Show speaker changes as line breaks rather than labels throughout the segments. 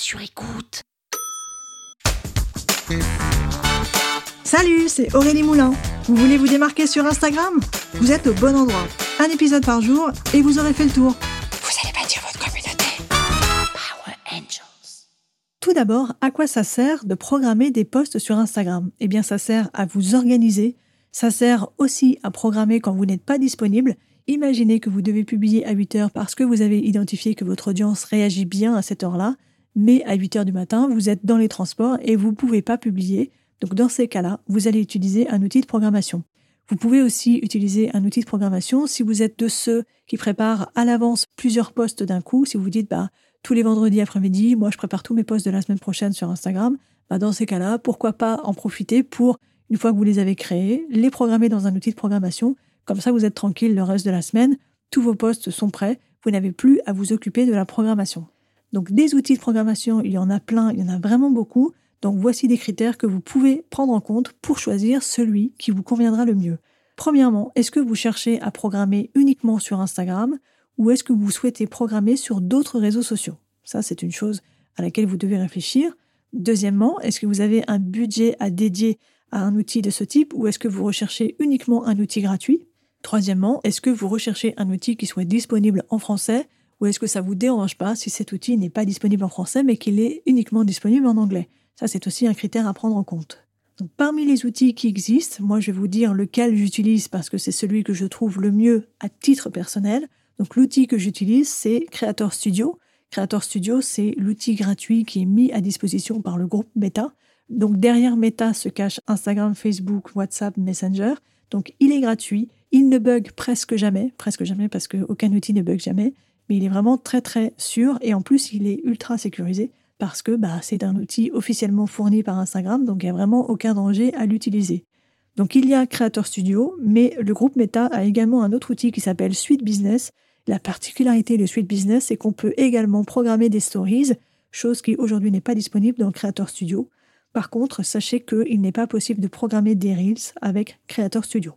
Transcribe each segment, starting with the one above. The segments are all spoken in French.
sur écoute.
Salut, c'est Aurélie Moulin. Vous voulez vous démarquer sur Instagram? Vous êtes au bon endroit. Un épisode par jour et vous aurez fait le tour.
Vous allez bâtir votre communauté. Power Angels.
Tout d'abord, à quoi ça sert de programmer des posts sur Instagram? Eh bien, ça sert à vous organiser. Ça sert aussi à programmer quand vous n'êtes pas disponible. Imaginez que vous devez publier à 8 heures parce que vous avez identifié que votre audience réagit bien à cette heure-là, mais à 8 heures du matin, vous êtes dans les transports et vous ne pouvez pas publier. Donc dans ces cas-là, vous allez utiliser un outil de programmation. Vous pouvez aussi utiliser un outil de programmation si vous êtes de ceux qui préparent à l'avance plusieurs posts d'un coup. Si vous dites bah tous les vendredis après-midi, moi je prépare tous mes posts de la semaine prochaine sur Instagram, bah dans ces cas-là, pourquoi pas en profiter pour une fois que vous les avez créés, les programmer dans un outil de programmation. Comme ça, vous êtes tranquille le reste de la semaine. Tous vos posts sont prêts. Vous n'avez plus à vous occuper de la programmation. Donc des outils de programmation, il y en a plein, il y en a vraiment beaucoup. Donc voici des critères que vous pouvez prendre en compte pour choisir celui qui vous conviendra le mieux. Premièrement, est-ce que vous cherchez à programmer uniquement sur Instagram ou est-ce que vous souhaitez programmer sur d'autres réseaux sociaux? Ça, c'est une chose à laquelle vous devez réfléchir. Deuxièmement, est-ce que vous avez un budget à dédier à un outil de ce type ou est-ce que vous recherchez uniquement un outil gratuit? Troisièmement, est-ce que vous recherchez un outil qui soit disponible en français ou est-ce que ça vous dérange pas si cet outil n'est pas disponible en français mais qu'il est uniquement disponible en anglais? Ça, c'est aussi un critère à prendre en compte. Donc, parmi les outils qui existent, moi, je vais vous dire lequel j'utilise parce que c'est celui que je trouve le mieux à titre personnel. Donc, l'outil que j'utilise, c'est Creator Studio. Creator Studio, c'est l'outil gratuit qui est mis à disposition par le groupe Meta. Donc, derrière Meta se cache Instagram, Facebook, WhatsApp, Messenger. Donc, il est gratuit. Il ne bug presque jamais, presque jamais parce qu'aucun outil ne bug jamais, mais il est vraiment très très sûr et en plus, il est ultra sécurisé parce que bah, c'est un outil officiellement fourni par Instagram, donc il n'y a vraiment aucun danger à l'utiliser. Donc il y a Creator Studio, mais le groupe Meta a également un autre outil qui s'appelle Suite Business. La particularité de Suite Business, c'est qu'on peut également programmer des stories, chose qui aujourd'hui n'est pas disponible dans Creator Studio. Par contre, sachez qu'il n'est pas possible de programmer des Reels avec Creator Studio.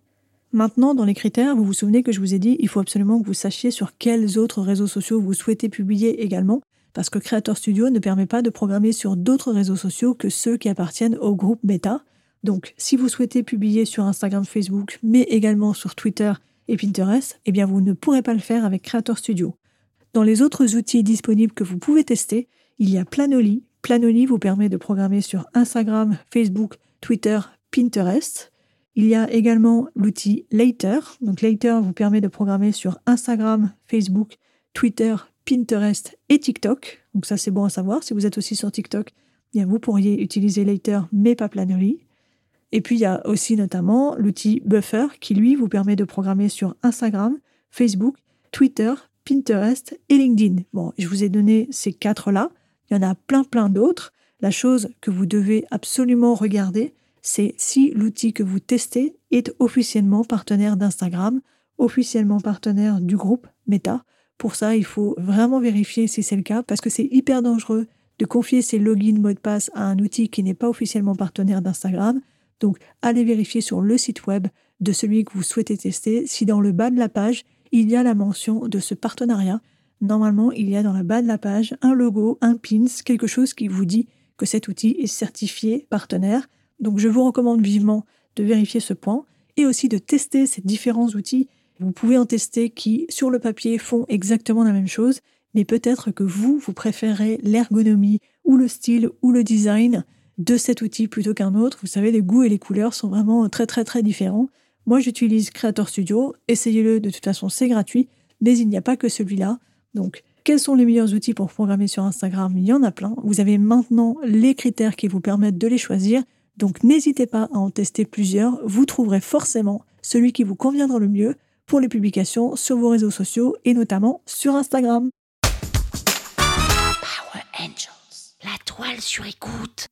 Maintenant, dans les critères, vous vous souvenez que je vous ai dit, il faut absolument que vous sachiez sur quels autres réseaux sociaux vous souhaitez publier également parce que Creator Studio ne permet pas de programmer sur d'autres réseaux sociaux que ceux qui appartiennent au groupe Meta. Donc, si vous souhaitez publier sur Instagram, Facebook, mais également sur Twitter et Pinterest, eh bien, vous ne pourrez pas le faire avec Creator Studio. Dans les autres outils disponibles que vous pouvez tester, il y a Planoly. Planoly vous permet de programmer sur Instagram, Facebook, Twitter, Pinterest. Il y a également l'outil Later. Donc Later vous permet de programmer sur Instagram, Facebook, Twitter, Pinterest et TikTok. Donc ça c'est bon à savoir. Si vous êtes aussi sur TikTok, eh vous pourriez utiliser Later mais pas Planoly. Et puis il y a aussi notamment l'outil Buffer qui lui vous permet de programmer sur Instagram, Facebook, Twitter, Pinterest et LinkedIn. Bon, je vous ai donné ces quatre-là. Il y en a plein plein d'autres. La chose que vous devez absolument regarder, c'est si l'outil que vous testez est officiellement partenaire d'Instagram, officiellement partenaire du groupe Meta, pour ça, il faut vraiment vérifier si c'est le cas parce que c'est hyper dangereux de confier ses logins, mots de passe à un outil qui n'est pas officiellement partenaire d'Instagram. Donc, allez vérifier sur le site web de celui que vous souhaitez tester si dans le bas de la page, il y a la mention de ce partenariat. Normalement, il y a dans le bas de la page un logo, un pins, quelque chose qui vous dit que cet outil est certifié partenaire. Donc, je vous recommande vivement de vérifier ce point et aussi de tester ces différents outils vous pouvez en tester qui, sur le papier, font exactement la même chose, mais peut-être que vous, vous préférez l'ergonomie ou le style ou le design de cet outil plutôt qu'un autre. Vous savez, les goûts et les couleurs sont vraiment très très très différents. Moi, j'utilise Creator Studio. Essayez-le, de toute façon, c'est gratuit, mais il n'y a pas que celui-là. Donc, quels sont les meilleurs outils pour programmer sur Instagram? Il y en a plein. Vous avez maintenant les critères qui vous permettent de les choisir. Donc n'hésitez pas à en tester plusieurs, vous trouverez forcément celui qui vous conviendra le mieux pour les publications sur vos réseaux sociaux et notamment sur Instagram.
Power Angels, la toile sur écoute.